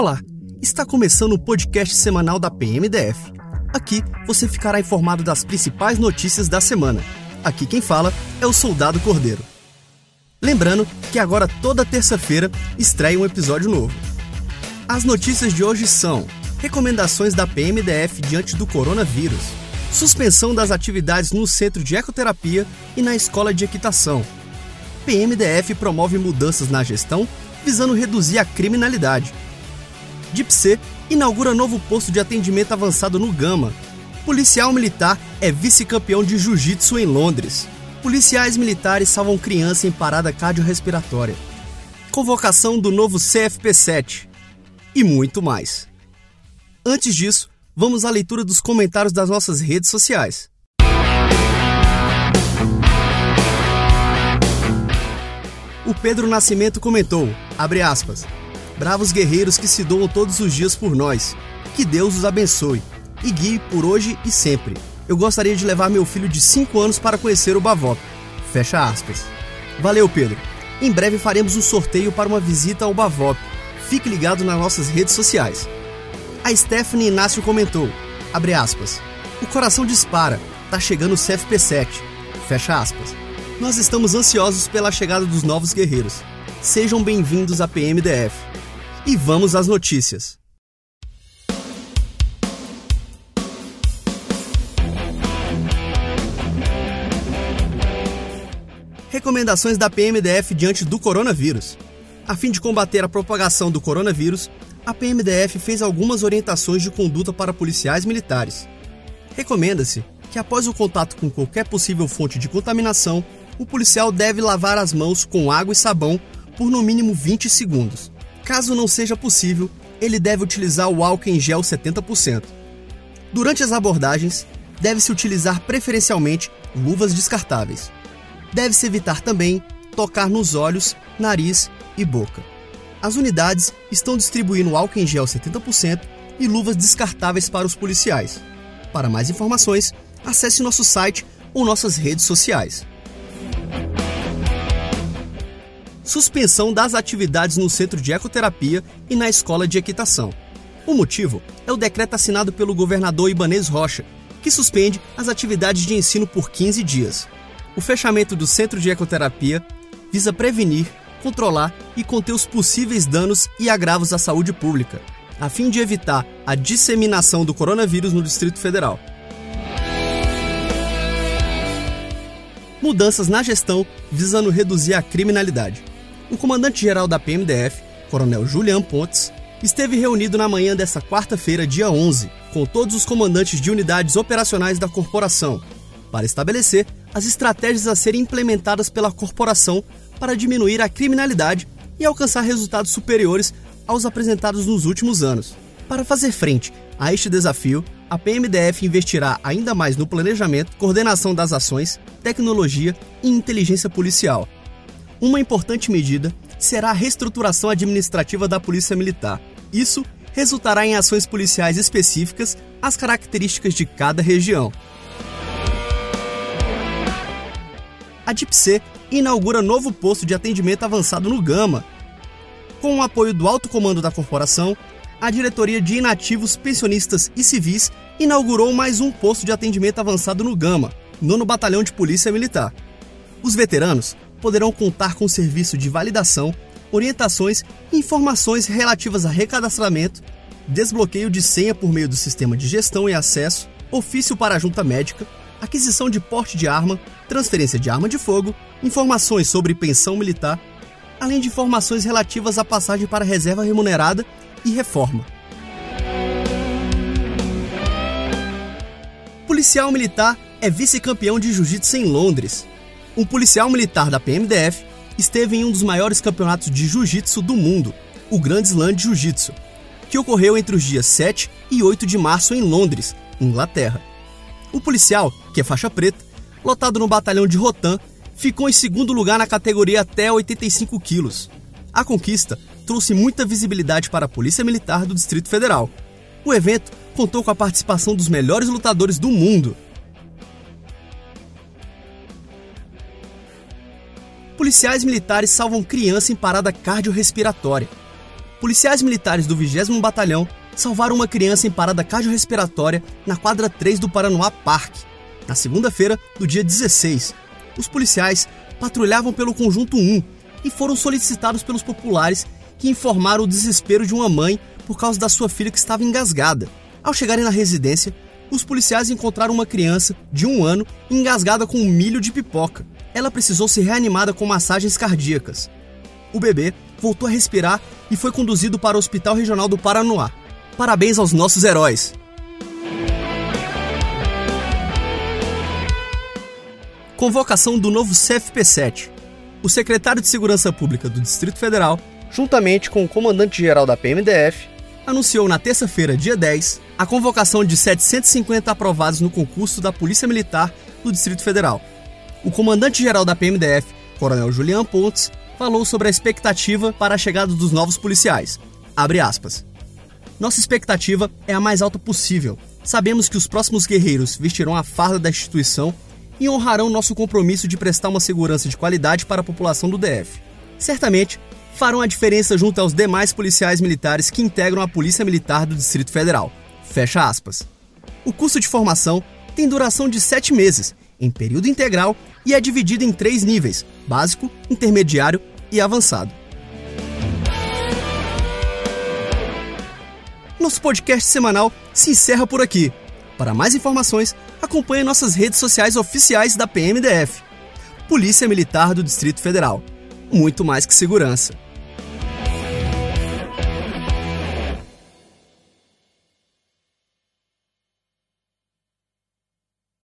Olá, está começando o podcast semanal da PMDF. Aqui você ficará informado das principais notícias da semana. Aqui quem fala é o Soldado Cordeiro. Lembrando que agora toda terça-feira estreia um episódio novo. As notícias de hoje são: recomendações da PMDF diante do coronavírus, suspensão das atividades no centro de ecoterapia e na escola de equitação. PMDF promove mudanças na gestão visando reduzir a criminalidade. DIPC inaugura novo posto de atendimento avançado no Gama. Policial militar é vice-campeão de jiu-jitsu em Londres. Policiais militares salvam criança em parada cardiorrespiratória. Convocação do novo CFP7. E muito mais. Antes disso, vamos à leitura dos comentários das nossas redes sociais. O Pedro Nascimento comentou, aspas, bravos guerreiros que se doam todos os dias por nós. Que Deus os abençoe e guie por hoje e sempre. Eu gostaria de levar meu filho de 5 anos para conhecer o Bavop. Fecha aspas. Valeu, Pedro. Em breve faremos um sorteio para uma visita ao Bavop. Fique ligado nas nossas redes sociais. A Stephanie Inácio comentou, abre aspas, o coração dispara, tá chegando o CFP7. Fecha aspas. Nós estamos ansiosos pela chegada dos novos guerreiros. Sejam bem-vindos à PMDF. E vamos às notícias. Recomendações da PMDF diante do coronavírus. A fim de combater a propagação do coronavírus, a PMDF fez algumas orientações de conduta para policiais militares. Recomenda-se que, após o contato com qualquer possível fonte de contaminação, o policial deve lavar as mãos com água e sabão por no mínimo 20 segundos. Caso não seja possível, ele deve utilizar o álcool em gel 70%. Durante as abordagens, deve-se utilizar preferencialmente luvas descartáveis. Deve-se evitar também tocar nos olhos, nariz e boca. As unidades estão distribuindo álcool em gel 70% e luvas descartáveis para os policiais. Para mais informações, acesse nosso site ou nossas redes sociais. Suspensão das atividades no centro de ecoterapia e na escola de equitação. O motivo é o decreto assinado pelo governador Ibanez Rocha, que suspende as atividades de ensino por 15 dias. O fechamento do centro de ecoterapia visa prevenir, controlar e conter os possíveis danos e agravos à saúde pública, a fim de evitar a disseminação do coronavírus no Distrito Federal. Mudanças na gestão visando reduzir a criminalidade o comandante-geral da PMDF, Coronel Julian Pontes, esteve reunido na manhã desta quarta-feira, dia 11, com todos os comandantes de unidades operacionais da corporação, para estabelecer as estratégias a serem implementadas pela corporação para diminuir a criminalidade e alcançar resultados superiores aos apresentados nos últimos anos. Para fazer frente a este desafio, a PMDF investirá ainda mais no planejamento, coordenação das ações, tecnologia e inteligência policial uma importante medida será a reestruturação administrativa da Polícia Militar. Isso resultará em ações policiais específicas às características de cada região. A DIPC inaugura novo posto de atendimento avançado no Gama. Com o apoio do alto comando da corporação, a Diretoria de Inativos, Pensionistas e Civis inaugurou mais um posto de atendimento avançado no Gama, nono Batalhão de Polícia Militar. Os veteranos poderão contar com serviço de validação, orientações e informações relativas a recadastramento, desbloqueio de senha por meio do sistema de gestão e acesso, ofício para a junta médica, aquisição de porte de arma, transferência de arma de fogo, informações sobre pensão militar, além de informações relativas à passagem para reserva remunerada e reforma. Policial militar é vice-campeão de jiu-jitsu em Londres um policial militar da PMDF esteve em um dos maiores campeonatos de jiu-jitsu do mundo, o Grand Slam de Jiu-Jitsu, que ocorreu entre os dias 7 e 8 de março em Londres, Inglaterra. O policial, que é faixa preta, lotado no batalhão de Rotan, ficou em segundo lugar na categoria até 85 quilos. A conquista trouxe muita visibilidade para a Polícia Militar do Distrito Federal. O evento contou com a participação dos melhores lutadores do mundo, policiais militares salvam criança em parada cardiorrespiratória. policiais militares do 20 Batalhão salvaram uma criança em parada cardiorrespiratória na quadra 3 do Paranoá Parque, na segunda-feira do dia 16. Os policiais patrulhavam pelo conjunto 1 e foram solicitados pelos populares que informaram o desespero de uma mãe por causa da sua filha que estava engasgada. Ao chegarem na residência, os policiais encontraram uma criança de um ano engasgada com um milho de pipoca. Ela precisou ser reanimada com massagens cardíacas. O bebê voltou a respirar e foi conduzido para o Hospital Regional do Paranoá. Parabéns aos nossos heróis! Convocação do novo CFP7. O secretário de Segurança Pública do Distrito Federal, juntamente com o comandante-geral da PMDF, anunciou na terça-feira, dia 10, a convocação de 750 aprovados no concurso da Polícia Militar do Distrito Federal. O comandante-geral da PMDF, Coronel Julian Pontes, falou sobre a expectativa para a chegada dos novos policiais. Abre aspas. Nossa expectativa é a mais alta possível. Sabemos que os próximos guerreiros vestirão a farda da instituição e honrarão nosso compromisso de prestar uma segurança de qualidade para a população do DF. Certamente, farão a diferença junto aos demais policiais militares que integram a Polícia Militar do Distrito Federal. Fecha aspas. O curso de formação tem duração de sete meses, em período integral, e é dividido em três níveis: básico, intermediário e avançado. Nosso podcast semanal se encerra por aqui. Para mais informações, acompanhe nossas redes sociais oficiais da PMDF. Polícia Militar do Distrito Federal. Muito mais que segurança.